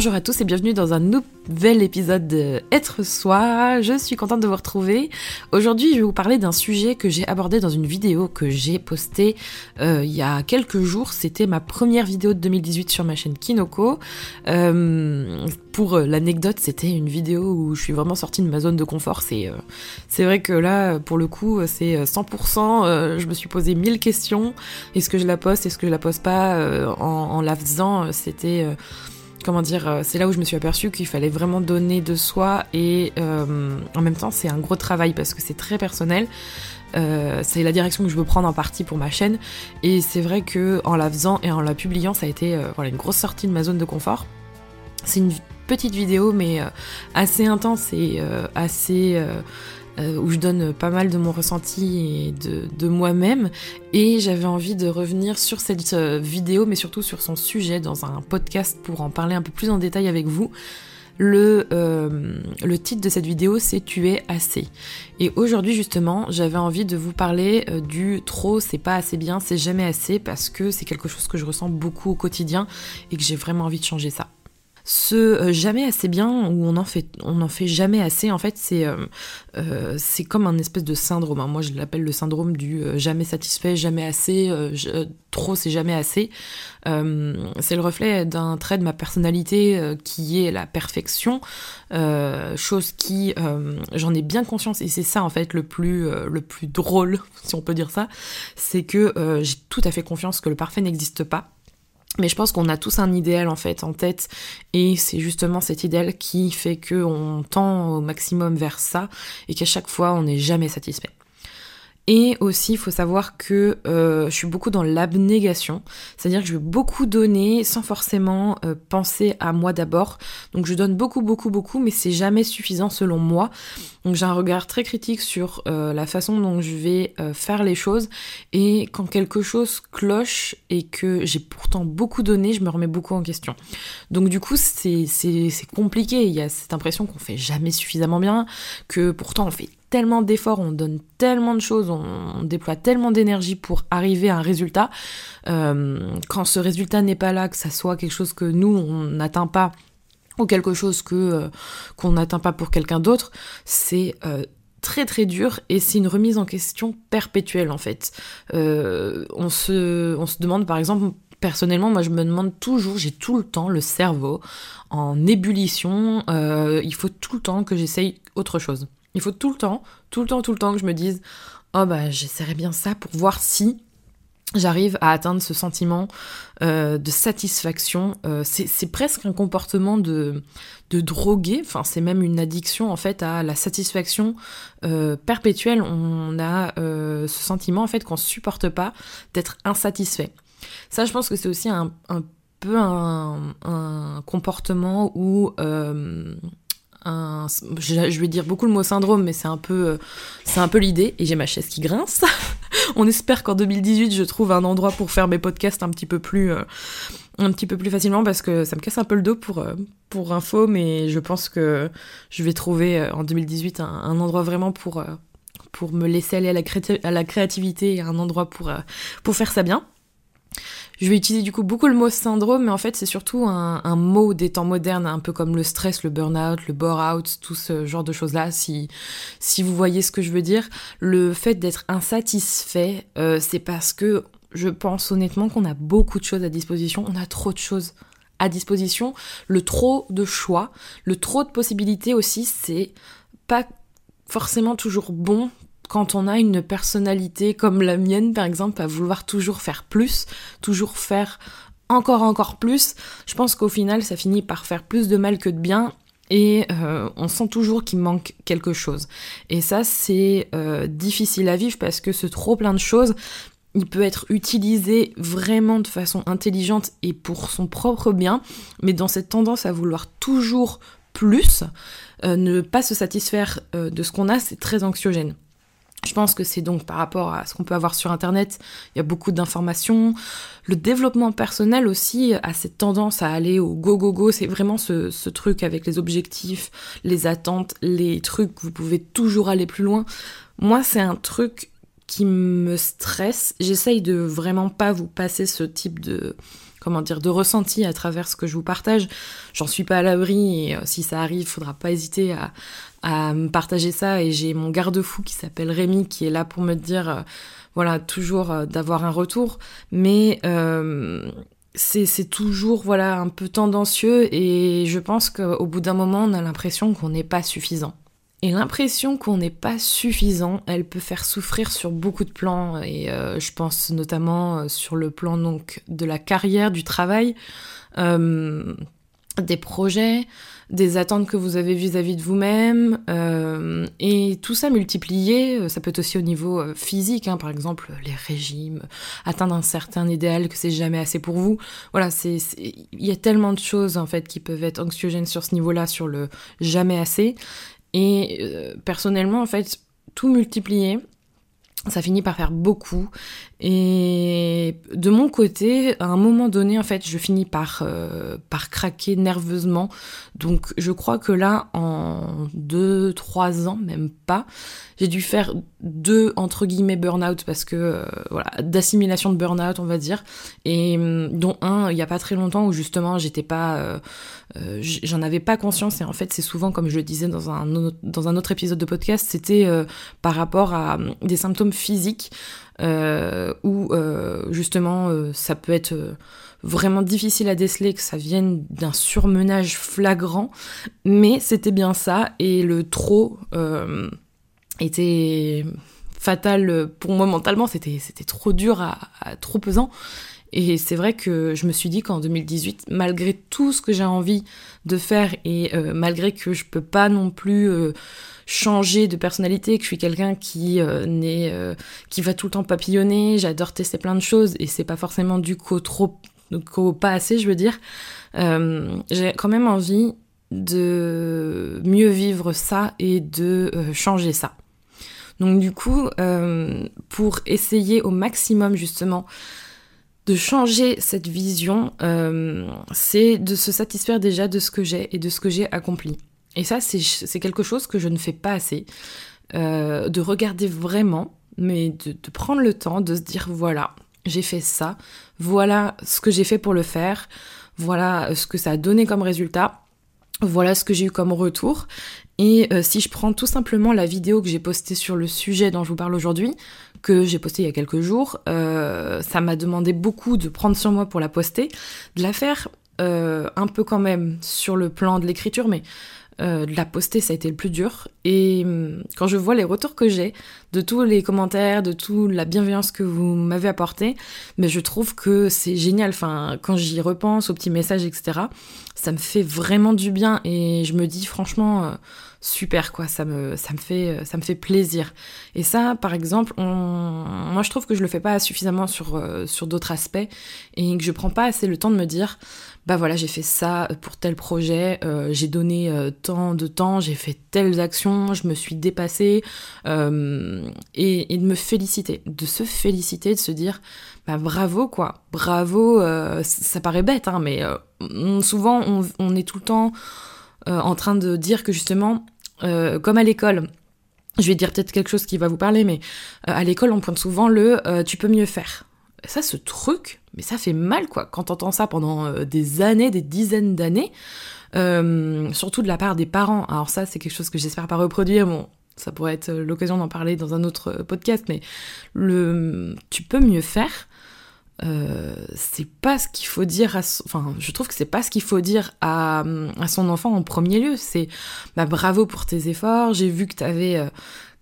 Bonjour à tous et bienvenue dans un nouvel épisode de Être Soi. Je suis contente de vous retrouver. Aujourd'hui, je vais vous parler d'un sujet que j'ai abordé dans une vidéo que j'ai postée euh, il y a quelques jours. C'était ma première vidéo de 2018 sur ma chaîne Kinoko. Euh, pour l'anecdote, c'était une vidéo où je suis vraiment sortie de ma zone de confort. C'est euh, c'est vrai que là, pour le coup, c'est 100%. je me suis posé mille questions. Est-ce que je la poste? Est-ce que je la poste pas? En, en, la faisant, c'était comment dire, euh, c'est là où je me suis aperçue qu'il fallait vraiment donner de soi et euh, en même temps c'est un gros travail parce que c'est très personnel. Euh, c'est la direction que je veux prendre en partie pour ma chaîne et c'est vrai que en la faisant et en la publiant ça a été voilà une grosse sortie de ma zone de confort. C'est une petite vidéo mais assez intense et assez euh, où je donne pas mal de mon ressenti et de, moi-même. Et j'avais envie de revenir sur cette euh, vidéo, mais surtout sur son sujet dans un podcast pour en parler un peu plus en détail avec vous. Le, euh, le titre de cette vidéo, c'est Tu es assez. Et aujourd'hui, justement, j'avais envie de vous parler du trop, c'est pas assez bien, c'est jamais assez, parce que c'est quelque chose que je ressens beaucoup au quotidien et que j'ai vraiment envie de changer ça ce euh, jamais assez bien ou on en fait jamais assez. En fait c'est euh, euh, comme un espèce de syndrome hein. moi je l'appelle le syndrome du jamais satisfait jamais assez trop c'est jamais assez. C'est le reflet d'un trait de ma personnalité qui est la perfection. Chose qui j'en ai bien conscience et c'est ça en fait le plus le plus drôle si on peut dire ça. C'est que j'ai tout à fait confiance que le parfait n'existe pas mais je pense qu'on a tous un idéal en fait en tête et c'est justement cet idéal qui fait qu'on tend au maximum vers ça et qu'à chaque fois on n'est jamais satisfait. Et aussi, il faut savoir que euh, je suis beaucoup dans l'abnégation, c'est-à-dire que je vais beaucoup donner sans forcément euh, penser à moi d'abord. Donc je donne beaucoup, beaucoup, beaucoup, mais c'est jamais suffisant selon moi. Donc j'ai un regard très critique sur euh, la façon dont je vais faire les choses. Et quand quelque chose cloche et que j'ai pourtant beaucoup donné, je me remets beaucoup en question. Donc du coup, c'est compliqué. Il y a cette impression qu'on fait jamais suffisamment bien, que pourtant on fait tellement d'efforts, on donne tellement de choses, on, déploie tellement d'énergie pour arriver à un résultat. Euh, quand ce résultat n'est pas là, que ça soit quelque chose que nous, on n'atteint pas, ou quelque chose que euh, qu'on n'atteint pas pour quelqu'un d'autre, c'est euh, très très dur et c'est une remise en question perpétuelle en fait. on, se, on se demande par exemple personnellement, moi je me demande toujours, j'ai tout le temps le cerveau en ébullition, il faut tout le temps que j'essaye autre chose. Il faut tout le temps, tout le temps, tout le temps que je me dise Oh bah j'essaierai bien ça pour voir si j'arrive à atteindre ce sentiment euh, de satisfaction. Euh, c'est presque un comportement de, de drogué, enfin c'est même une addiction en fait à la satisfaction euh, perpétuelle. On a ce sentiment en fait qu'on supporte pas d'être insatisfait. Ça je pense que c'est aussi un, peu un comportement où je vais dire beaucoup le mot syndrome, mais c'est un peu, euh, c'est un peu l'idée. Et j'ai ma chaise qui grince. On espère qu'en 2018, je trouve un endroit pour faire mes podcasts un petit peu plus, euh, un petit peu plus facilement parce que ça me casse un peu le dos pour, euh, pour info, mais je pense que je vais trouver en 2018 un, endroit vraiment pour, pour me laisser aller à la, à la créativité et un endroit pour, pour faire ça bien. Je vais utiliser du coup beaucoup le mot syndrome, mais en fait c'est surtout un, mot des temps modernes, un peu comme le stress, le burn-out, le bore-out, tout ce genre de choses-là, si, si vous voyez ce que je veux dire. Le fait d'être insatisfait, euh, c'est parce que je pense honnêtement qu'on a beaucoup de choses à disposition, on a trop de choses à disposition, le trop de choix, le trop de possibilités aussi, c'est pas forcément toujours bon quand on a une personnalité comme la mienne, par exemple, à vouloir toujours faire plus, toujours faire encore encore plus, je pense qu'au final, ça finit par faire plus de mal que de bien. Et euh, on sent toujours qu'il manque quelque chose. Et ça, c'est euh, difficile à vivre parce que ce trop plein de choses, il peut être utilisé vraiment de façon intelligente et pour son propre bien, mais dans cette tendance à vouloir toujours plus, euh, ne pas se satisfaire de ce qu'on a, c'est très anxiogène. Je pense que c'est donc par rapport à ce qu'on peut avoir sur Internet, il y a beaucoup d'informations. Le développement personnel aussi a cette tendance à aller au go go go. C'est vraiment ce, ce, truc avec les objectifs, les attentes, les trucs, vous pouvez toujours aller plus loin. Moi, c'est un truc qui me stresse. J'essaye de vraiment pas vous passer ce type de, comment dire, de ressenti à travers ce que je vous partage. J'en suis pas à l'abri et si ça arrive, faudra pas hésiter à, à me partager ça. Et j'ai mon garde-fou qui s'appelle Rémi qui est là pour me dire, voilà, toujours d'avoir un retour. Mais c'est toujours voilà un peu tendancieux et je pense qu'au bout d'un moment on a l'impression qu'on n'est pas suffisant. Et l'impression qu'on n'est pas suffisant, elle peut faire souffrir sur beaucoup de plans et euh, je pense notamment euh, sur le plan donc de la carrière, du travail, euh, des projets, des attentes que vous avez vis-à-vis de vous-même, euh, et tout ça multiplié, euh, ça peut être aussi au niveau euh, physique, hein, par exemple les régimes, atteindre un certain idéal que c'est jamais assez pour vous. Voilà, c'est il y a tellement de choses en fait qui peuvent être anxiogènes sur ce niveau-là, sur le jamais assez. Et personnellement, en fait, tout multiplié, ça finit par faire beaucoup. Et de mon côté à un moment donné en fait je finis par euh, par craquer nerveusement. Donc je crois que là en deux trois ans même pas j'ai dû faire deux entre guillemets burn-out parce que euh, voilà d'assimilation de burn-out on va dire. Et hum, dont un il y a pas très longtemps où justement j'étais pas euh, j'en avais pas conscience. Et en fait c'est souvent comme je le disais dans un dans un autre épisode de podcast c'était par rapport à hum, des symptômes physiques euh, où euh, justement euh, ça peut être vraiment difficile à déceler que ça vienne d'un surmenage flagrant, mais c'était bien ça et le trop était fatal pour moi mentalement, c'était c'était trop dur à, trop pesant. Et c'est vrai que je me suis dit qu'en 2018, malgré tout ce que j'ai envie de faire et malgré que je peux pas non plus changer de personnalité, que je suis quelqu'un qui euh, euh, qui va tout le temps papillonner, j'adore tester plein de choses et c'est pas forcément du qu'au trop, qu'au pas assez, je veux dire. Euh, j'ai quand même envie de mieux vivre ça et de changer ça. Donc du coup, pour essayer au maximum justement de changer cette vision, c'est de se satisfaire déjà de ce que j'ai et de ce que j'ai accompli. Et ça, c'est quelque chose que je ne fais pas assez. Euh, de regarder vraiment, mais de, prendre le temps de se dire voilà, j'ai fait ça, voilà ce que j'ai fait pour le faire, voilà ce que ça a donné comme résultat, voilà ce que j'ai eu comme retour. Et euh, si je prends tout simplement la vidéo que j'ai postée sur le sujet dont je vous parle aujourd'hui, que j'ai postée il y a quelques jours, euh, ça m'a demandé beaucoup de prendre sur moi pour la poster, de la faire un peu quand même sur le plan de l'écriture, mais euh, de la poster, ça a été le plus dur. Et hum, quand je vois les retours que j'ai, de tous les commentaires, de toute la bienveillance que vous m'avez apportée, mais je trouve que c'est génial. Enfin, quand j'y repense aux petits messages, etc., ça me fait vraiment du bien. Et je me dis franchement, euh, super quoi. Ça me, ça me fait, ça me fait plaisir. Et ça, par exemple, moi je trouve que je le fais pas suffisamment sur euh, sur d'autres aspects et que je prends pas assez le temps de me dire bah voilà, j'ai fait ça pour tel projet, euh, j'ai donné euh, tant de temps, j'ai fait telles actions, je me suis dépassée, et, de me féliciter, de se féliciter, de se dire, bah bravo quoi, bravo, ça paraît bête, hein, mais souvent on, est tout le temps en train de dire que justement, comme à l'école, je vais dire peut-être quelque chose qui va vous parler, mais à l'école on pointe souvent le tu peux mieux faire. Ça, ce truc, mais ça fait mal, quoi, quand t'entends ça pendant euh, des années, des dizaines d'années, euh, surtout de la part des parents. Alors ça, c'est quelque chose que j'espère pas reproduire, bon, ça pourrait être euh, l'occasion d'en parler dans un autre podcast, mais le tu peux mieux faire, c'est pas ce qu'il faut dire à enfin je trouve que c'est pas ce qu'il faut dire à, à, son enfant en premier lieu. C'est bah bravo pour tes efforts. J'ai vu que t'avais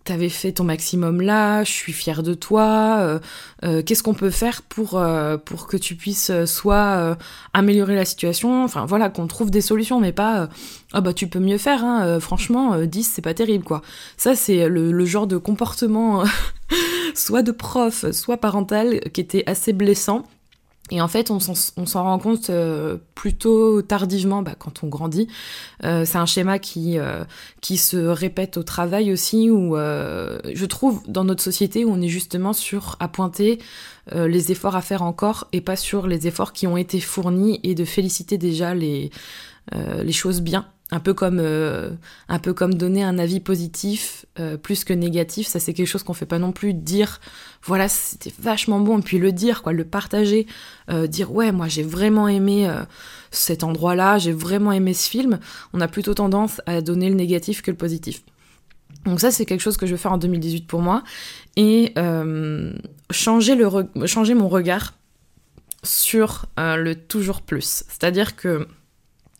t'avais fait ton maximum là, je suis fière de toi, euh, euh, qu'est-ce qu'on peut faire pour, euh, pour que tu puisses soit améliorer la situation, enfin voilà, qu'on trouve des solutions, mais pas ah bah tu peux mieux faire, hein, franchement, 10 c'est pas terrible quoi. Ça c'est le, le, genre de comportement soit de prof, soit parental qui était assez blessant et en fait, on s'en rend compte euh, plutôt tardivement bah, quand on grandit. Euh, c'est un schéma qui, euh, qui se répète au travail aussi, où je trouve dans notre société où on est justement sur à pointer les efforts à faire encore et pas sur les efforts qui ont été fournis et de féliciter déjà les, les choses bien un peu comme euh, un peu comme donner un avis positif euh, plus que négatif ça c'est quelque chose qu'on fait pas non plus dire voilà c'était vachement bon et puis le dire quoi le partager euh, dire ouais moi j'ai vraiment aimé cet endroit là j'ai vraiment aimé ce film on a plutôt tendance à donner le négatif que le positif. Donc ça c'est quelque chose que je vais faire en 2018 pour moi et changer mon regard sur le toujours plus. C'est à dire que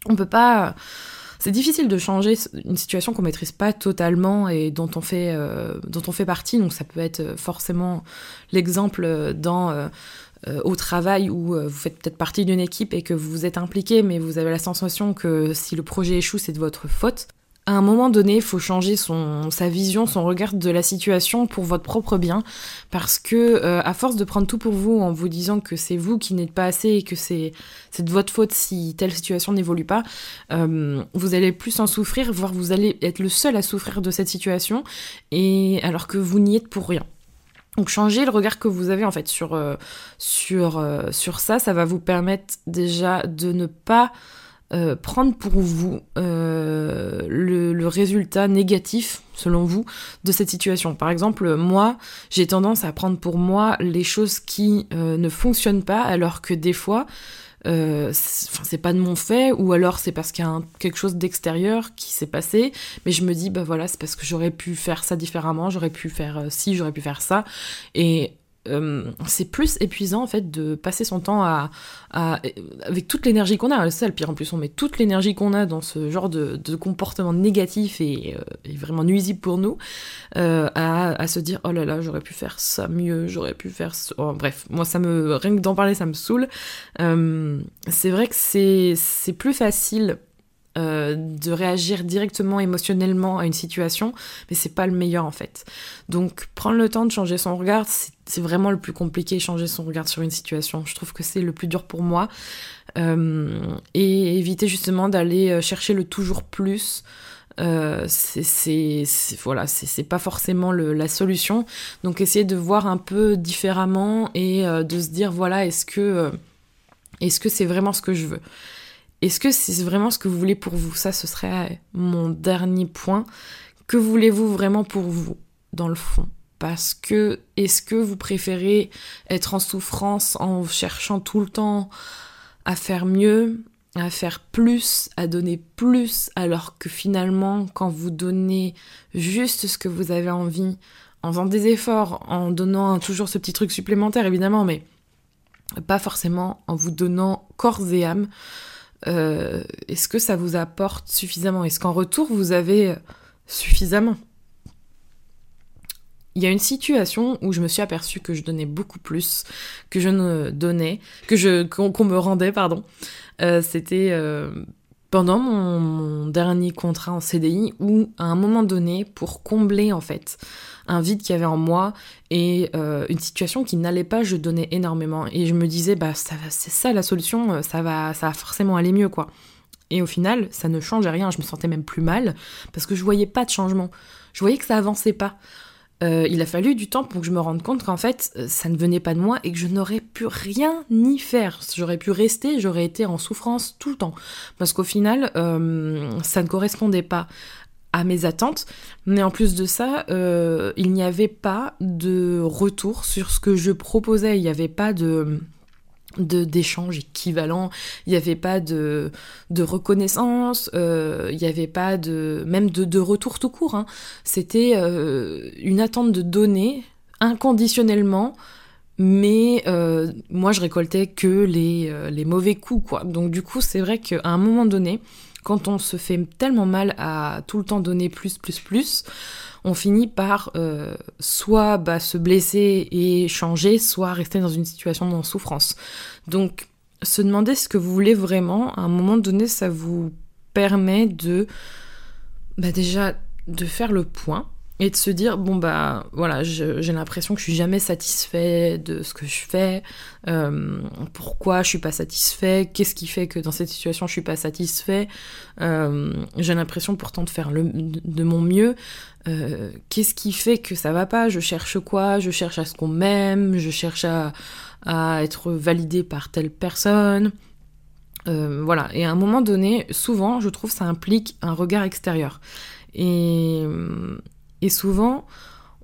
on peut pas c'est difficile de changer une situation qu'on maîtrise pas totalement et dont on fait, euh, dont on fait partie. Donc ça peut être euh, forcément l'exemple euh, dans au travail où vous faites peut-être partie d'une équipe et que vous êtes impliqué, mais vous avez la sensation que si le projet échoue, c'est de votre faute à un moment donné, il faut changer son, sa vision, son regard de la situation pour votre propre bien, parce que euh, à force de prendre tout pour vous en vous disant que c'est vous qui n'êtes pas assez et que c'est de votre faute si telle situation n'évolue pas, euh, vous allez plus en souffrir, voire vous allez être le seul à souffrir de cette situation, et alors que vous n'y êtes pour rien. Donc changer le regard que vous avez en fait sur euh, sur sur ça, ça va vous permettre déjà de ne pas euh, prendre pour vous euh, le, résultat négatif, selon vous, de cette situation. Par exemple, moi, j'ai tendance à prendre pour moi les choses qui euh, ne fonctionnent pas, alors que des fois, c'est pas de mon fait, ou alors c'est parce qu'il y a quelque chose d'extérieur qui s'est passé, mais je me dis, bah voilà, c'est parce que j'aurais pu faire ça différemment, j'aurais pu faire ci, j'aurais pu faire ça, et euh, c'est plus épuisant en fait de passer son temps à, avec toute l'énergie qu'on a. C'est ça le pire en plus, on met toute l'énergie qu'on a dans ce genre de, comportement négatif et, euh, vraiment nuisible pour nous euh, à, se dire oh là là j'aurais pu faire ça mieux, j'aurais pu faire ça. Oh, bref, moi ça me rien que d'en parler ça me saoule. c'est vrai que c'est c'est plus facile euh, de réagir directement émotionnellement à une situation, mais c'est pas le meilleur en fait. Donc prendre le temps de changer son regard, c'est vraiment le plus compliqué, changer son regard sur une situation. Je trouve que c'est le plus dur pour moi. Euh, et éviter justement d'aller euh, chercher le toujours plus. c'est voilà c'est pas forcément la solution donc essayer de voir un peu différemment et de se dire voilà est-ce que est-ce que c'est vraiment ce que je veux? Est-ce que c'est vraiment ce que vous voulez pour vous? Ça, ce serait mon dernier point. Que voulez-vous vraiment pour vous, dans le fond? Parce que est-ce que vous préférez être en souffrance en cherchant tout le temps à faire mieux, à faire plus, à donner plus, alors que finalement, quand vous donnez juste ce que vous avez envie, en faisant des efforts, en donnant toujours ce petit truc supplémentaire évidemment, mais pas forcément en vous donnant corps et âme, euh, est-ce que ça vous apporte suffisamment? Est-ce qu'en retour, vous avez suffisamment? Il y a une situation où je me suis aperçue que je donnais beaucoup plus que je ne donnais, que je qu'on me rendait, pardon. Euh, c'était euh, pendant mon, dernier contrat en CDI où, à un moment donné, pour combler en fait un vide qu'il y avait en moi et euh, une situation qui n'allait pas, je donnais énormément et je me disais bah c'est ça la solution, euh, ça va ça va forcément aller mieux quoi. Et au final, ça ne changeait rien, je me sentais même plus mal parce que je voyais pas de changement. Je voyais que ça avançait pas. Euh, il a fallu du temps pour que je me rende compte qu'en fait, ça ne venait pas de moi et que je n'aurais pu rien ni faire. J'aurais pu rester, j'aurais été en souffrance tout le temps. Parce qu'au final, ça ne correspondait pas à mes attentes. Mais en plus de ça, euh, il n'y avait pas de retour sur ce que je proposais. Il n'y avait pas de d'échange équivalent, il n'y avait pas de, de reconnaissance, euh, il n'y avait pas de même de, de retour tout court. Hein. C'était euh, une attente de données inconditionnellement, mais moi je récoltais que les, les mauvais coups quoi. Donc du coup c'est vrai qu'à un moment donné, quand on se fait tellement mal à tout le temps donner plus, plus, plus, on finit par euh, soit bah, se blesser et changer, soit rester dans une situation de souffrance. Donc, se demander ce que vous voulez vraiment, à un moment donné, ça vous permet de bah, déjà de faire le point et de se dire bon bah voilà j'ai l'impression que je suis jamais satisfait de ce que je fais. Euh, pourquoi je suis pas satisfait? Qu'est-ce qui fait que dans cette situation je suis pas satisfait? Euh, j'ai l'impression pourtant de faire le, de mon mieux. Euh, qu'est-ce qui fait que ça va pas? Je cherche quoi? Je cherche à ce qu'on m'aime? Je cherche à, à être validé par telle personne? Voilà, et à un moment donné, souvent, je trouve ça implique un regard extérieur. Et, et souvent,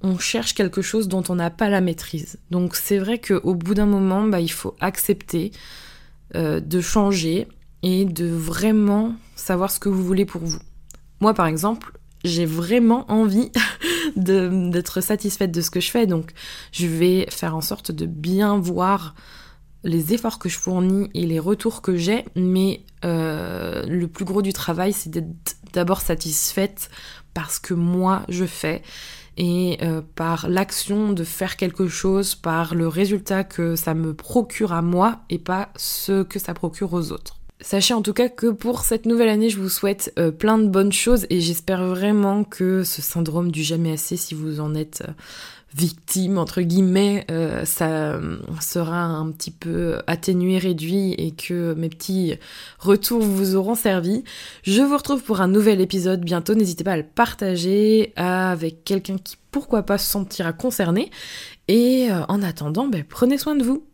on cherche quelque chose dont on n'a pas la maîtrise. Donc c'est vrai qu'au bout d'un moment, bah, il faut accepter euh, de changer et de vraiment savoir ce que vous voulez pour vous. Moi, par exemple, j'ai vraiment envie d'être satisfaite de ce que je fais, donc je vais faire en sorte de bien voir les efforts que je fournis et les retours que j'ai, mais euh, le plus gros du travail, c'est d'être d'abord satisfaite parce que moi je fais et euh, par l'action de faire quelque chose, par le résultat que ça me procure à moi et pas ce que ça procure aux autres. Sachez en tout cas que pour cette nouvelle année, je vous souhaite euh, plein de bonnes choses et j'espère vraiment que ce syndrome du jamais assez, si vous en êtes euh, victime, entre guillemets, euh, ça sera un petit peu atténué, réduit et que mes petits retours vous auront servi. Je vous retrouve pour un nouvel épisode bientôt. N'hésitez pas à le partager avec quelqu'un qui, pourquoi pas, se sentira concerné. Et en attendant, ben, prenez soin de vous.